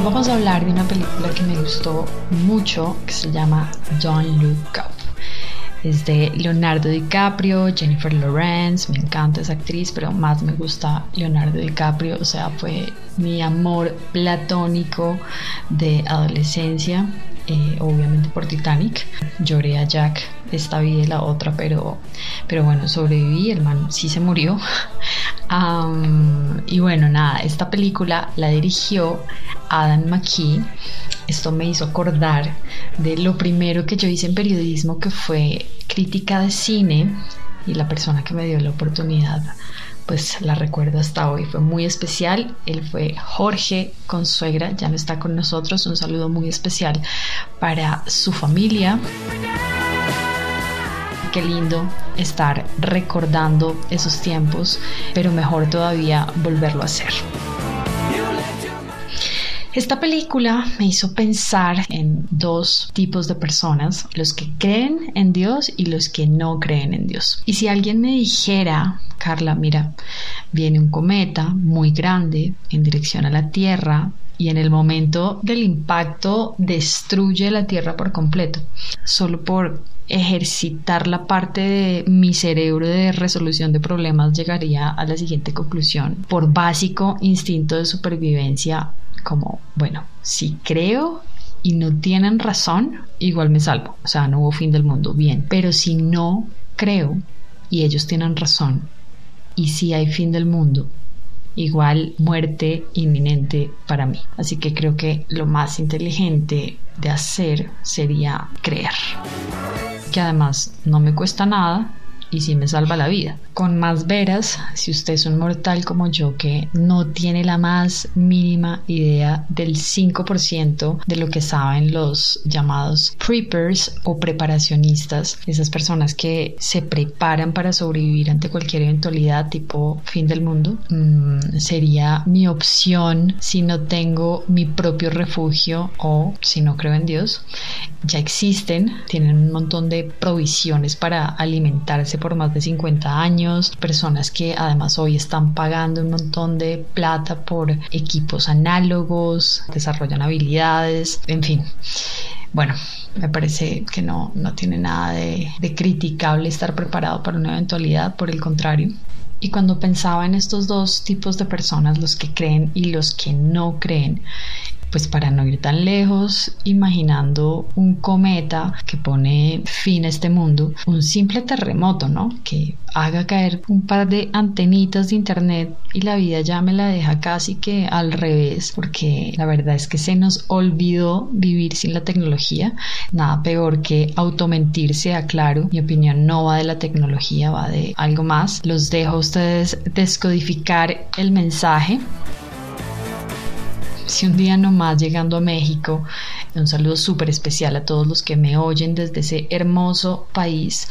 vamos a hablar de una película que me gustó mucho que se llama Don't Look Up. Es de Leonardo DiCaprio, Jennifer Lawrence, me encanta esa actriz, pero más me gusta Leonardo DiCaprio, o sea, fue mi amor platónico de adolescencia, eh, obviamente por Titanic. Lloré a Jack esta vida y la otra, pero, pero bueno, sobreviví, el man sí se murió. y bueno, nada, esta película la dirigió Adam McKee. Esto me hizo acordar de lo primero que yo hice en periodismo, que fue crítica de cine, y la persona que me dio la oportunidad pues la recuerdo hasta hoy. Fue muy especial. Él fue Jorge Consuegra, ya no está con nosotros. Un saludo muy especial para su familia. Qué lindo estar recordando esos tiempos, pero mejor todavía volverlo a hacer. Esta película me hizo pensar en dos tipos de personas, los que creen en Dios y los que no creen en Dios. Y si alguien me dijera, Carla, mira, viene un cometa muy grande en dirección a la Tierra, y en el momento del impacto destruye la Tierra por completo, solo por ejercitar la parte de mi cerebro de resolución de problemas llegaría a la siguiente conclusión. Por básico instinto de supervivencia, como, bueno, si creo y no tienen razón, igual me salvo. O sea, no hubo fin del mundo, bien. Pero si no creo y ellos tienen razón, y si hay fin del mundo, igual muerte inminente para mí. Así que creo que lo más inteligente de hacer sería creer. Que además no me cuesta nada y si me salva la vida. Con más veras, si usted es un mortal como yo que no tiene la más mínima idea del 5% de lo que saben los llamados preppers o preparacionistas, esas personas que se preparan para sobrevivir ante cualquier eventualidad tipo fin del mundo, mm, sería mi opción si no tengo mi propio refugio o si no creo en Dios. Ya existen, tienen un montón de provisiones para alimentarse por más de 50 años, personas que además hoy están pagando un montón de plata por equipos análogos, desarrollan habilidades, en fin. Bueno, me parece que no, no tiene nada de, de criticable estar preparado para una eventualidad, por el contrario. Y cuando pensaba en estos dos tipos de personas, los que creen y los que no creen, pues para no ir tan lejos, imaginando un cometa que pone fin a este mundo, un simple terremoto, ¿no? Que haga caer un par de antenitas de internet y la vida ya me la deja casi que al revés, porque la verdad es que se nos olvidó vivir sin la tecnología. Nada peor que automentirse, aclaro. Mi opinión no va de la tecnología, va de algo más. Los dejo a ustedes descodificar el mensaje si un día nomás llegando a México, un saludo súper especial a todos los que me oyen desde ese hermoso país,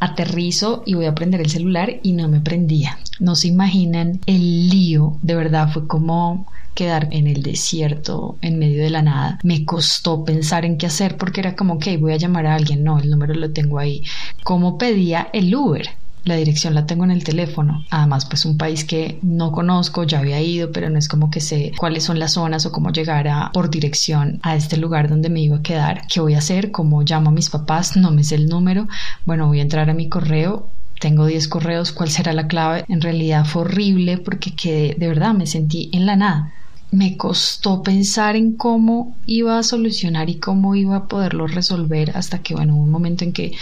aterrizo y voy a prender el celular y no me prendía. No se imaginan el lío, de verdad fue como quedar en el desierto, en medio de la nada. Me costó pensar en qué hacer porque era como, ok, voy a llamar a alguien, no, el número lo tengo ahí. ¿Cómo pedía el Uber? La dirección la tengo en el teléfono. Además, pues un país que no conozco, ya había ido, pero no es como que sé cuáles son las zonas o cómo llegar a, por dirección a este lugar donde me iba a quedar. ¿Qué voy a hacer? ¿Cómo llamo a mis papás? No me sé el número. Bueno, voy a entrar a mi correo tengo 10 correos, ¿cuál será la clave? En realidad fue horrible porque quedé, de verdad me sentí en la nada me costó pensar en cómo iba a solucionar y cómo iba a poderlo resolver hasta que, bueno, hubo un momento en que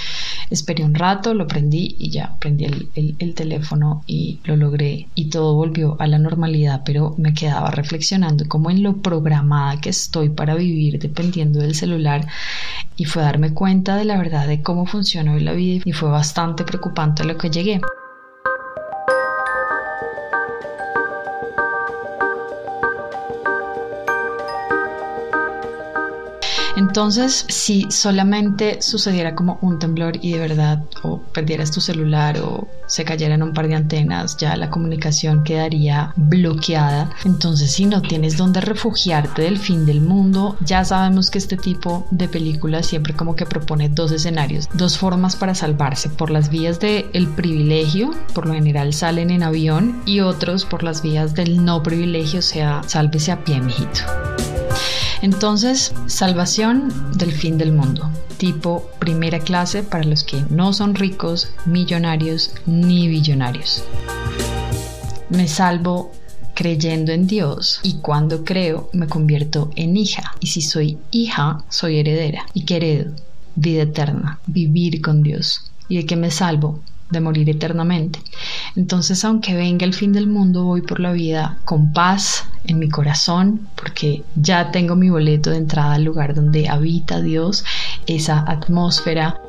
esperé un rato, lo prendí y ya prendí el, el, teléfono y lo logré y todo volvió a la normalidad, pero me quedaba reflexionando como en lo programada que estoy para vivir dependiendo del celular y fue darme cuenta de la verdad de cómo funciona hoy la vida y fue bastante preocupante lo que llegué. Entonces, si solamente sucediera como un temblor y de verdad o perdieras tu celular o se cayeran un par de antenas, ya la comunicación quedaría bloqueada. Entonces, si no tienes dónde refugiarte del fin del mundo, ya sabemos que este tipo de película siempre como que propone dos escenarios, dos formas para salvarse, por las vías del el privilegio, por lo general salen en avión, y otros por las vías del no privilegio, o sea, sálvese a pie, mijito. Entonces, salvación del fin del mundo, tipo primera clase para los que no son ricos, millonarios ni billonarios. Me salvo creyendo en Dios y cuando creo me convierto en hija. Y si soy hija soy heredera y que vida eterna, vivir con Dios. Y de que me salvo de morir eternamente. Entonces, aunque venga el fin del mundo, voy por la vida con paz en mi corazón, porque ya tengo mi boleto de entrada al lugar donde habita Dios, esa atmósfera.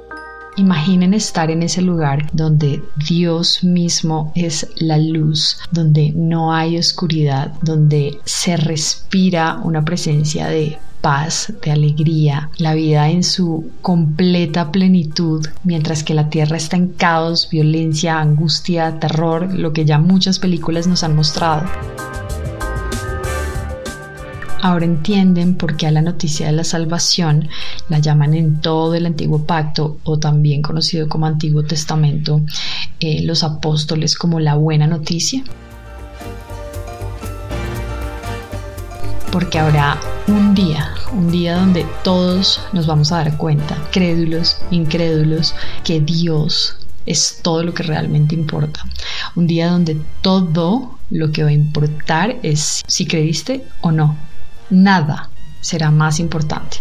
Imaginen estar en ese lugar donde Dios mismo es la luz, donde no hay oscuridad, donde se respira una presencia de paz, de alegría, la vida en su completa plenitud, mientras que la tierra está en caos, violencia, angustia, terror, lo que ya muchas películas nos han mostrado. Ahora entienden por qué a la noticia de la salvación la llaman en todo el antiguo pacto o también conocido como Antiguo Testamento eh, los apóstoles como la buena noticia. Porque habrá un día, un día donde todos nos vamos a dar cuenta, crédulos, incrédulos, que Dios es todo lo que realmente importa. Un día donde todo lo que va a importar es si creíste o no. Nada será más importante.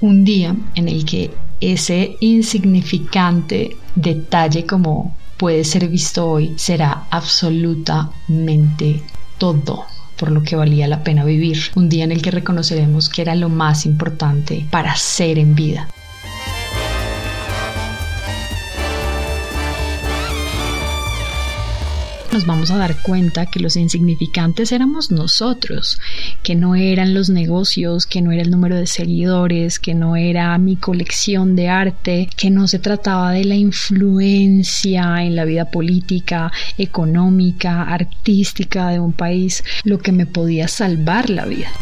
Un día en el que ese insignificante detalle como puede ser visto hoy será absolutamente todo por lo que valía la pena vivir, un día en el que reconoceremos que era lo más importante para ser en vida. Nos vamos a dar cuenta que los insignificantes éramos nosotros, que no eran los negocios, que no era el número de seguidores, que no era mi colección de arte, que no se trataba de la influencia en la vida política, económica, artística de un país, lo que me podía salvar la vida.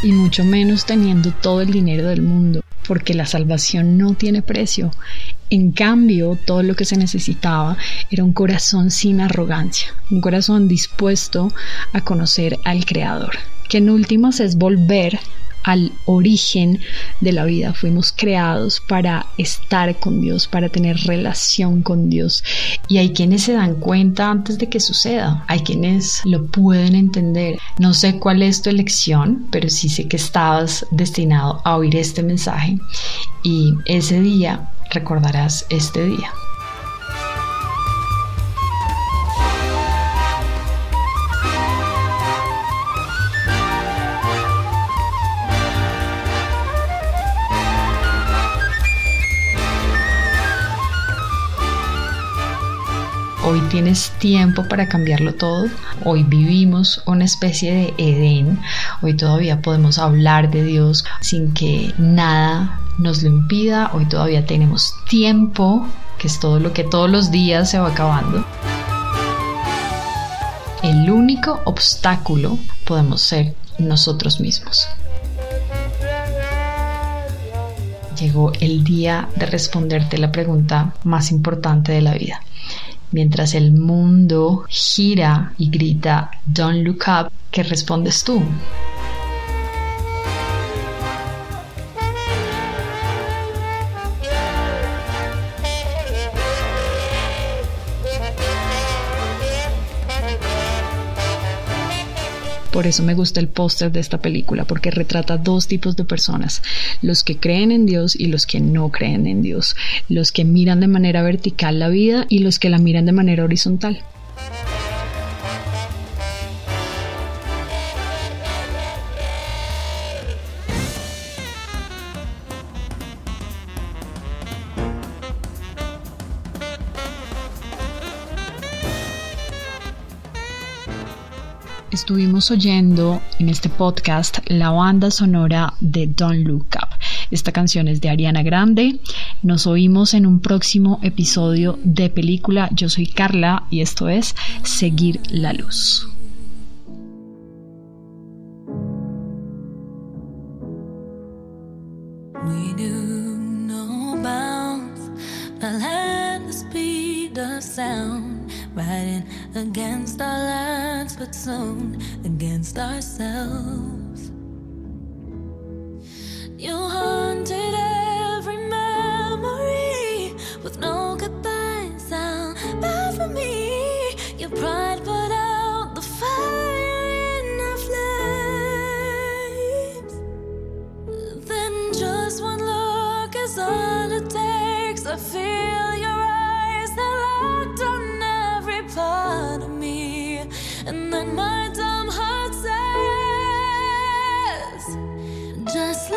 y mucho menos teniendo todo el dinero del mundo porque la salvación no tiene precio. En cambio, todo lo que se necesitaba era un corazón sin arrogancia, un corazón dispuesto a conocer al Creador, que en últimas es volver al origen de la vida. Fuimos creados para estar con Dios, para tener relación con Dios. Y hay quienes se dan cuenta antes de que suceda. Hay quienes lo pueden entender. No sé cuál es tu elección, pero sí sé que estabas destinado a oír este mensaje. Y ese día recordarás este día. Tienes tiempo para cambiarlo todo. Hoy vivimos una especie de Edén. Hoy todavía podemos hablar de Dios sin que nada nos lo impida. Hoy todavía tenemos tiempo, que es todo lo que todos los días se va acabando. El único obstáculo podemos ser nosotros mismos. Llegó el día de responderte la pregunta más importante de la vida mientras el mundo gira y grita Don't look up, ¿qué respondes tú? Por eso me gusta el póster de esta película, porque retrata dos tipos de personas, los que creen en Dios y los que no creen en Dios, los que miran de manera vertical la vida y los que la miran de manera horizontal. Estuvimos oyendo en este podcast la banda sonora de Don't Look Up. Esta canción es de Ariana Grande. Nos oímos en un próximo episodio de película. Yo soy Carla y esto es Seguir la Luz. Against our lands, but soon against ourselves. dumb heart says just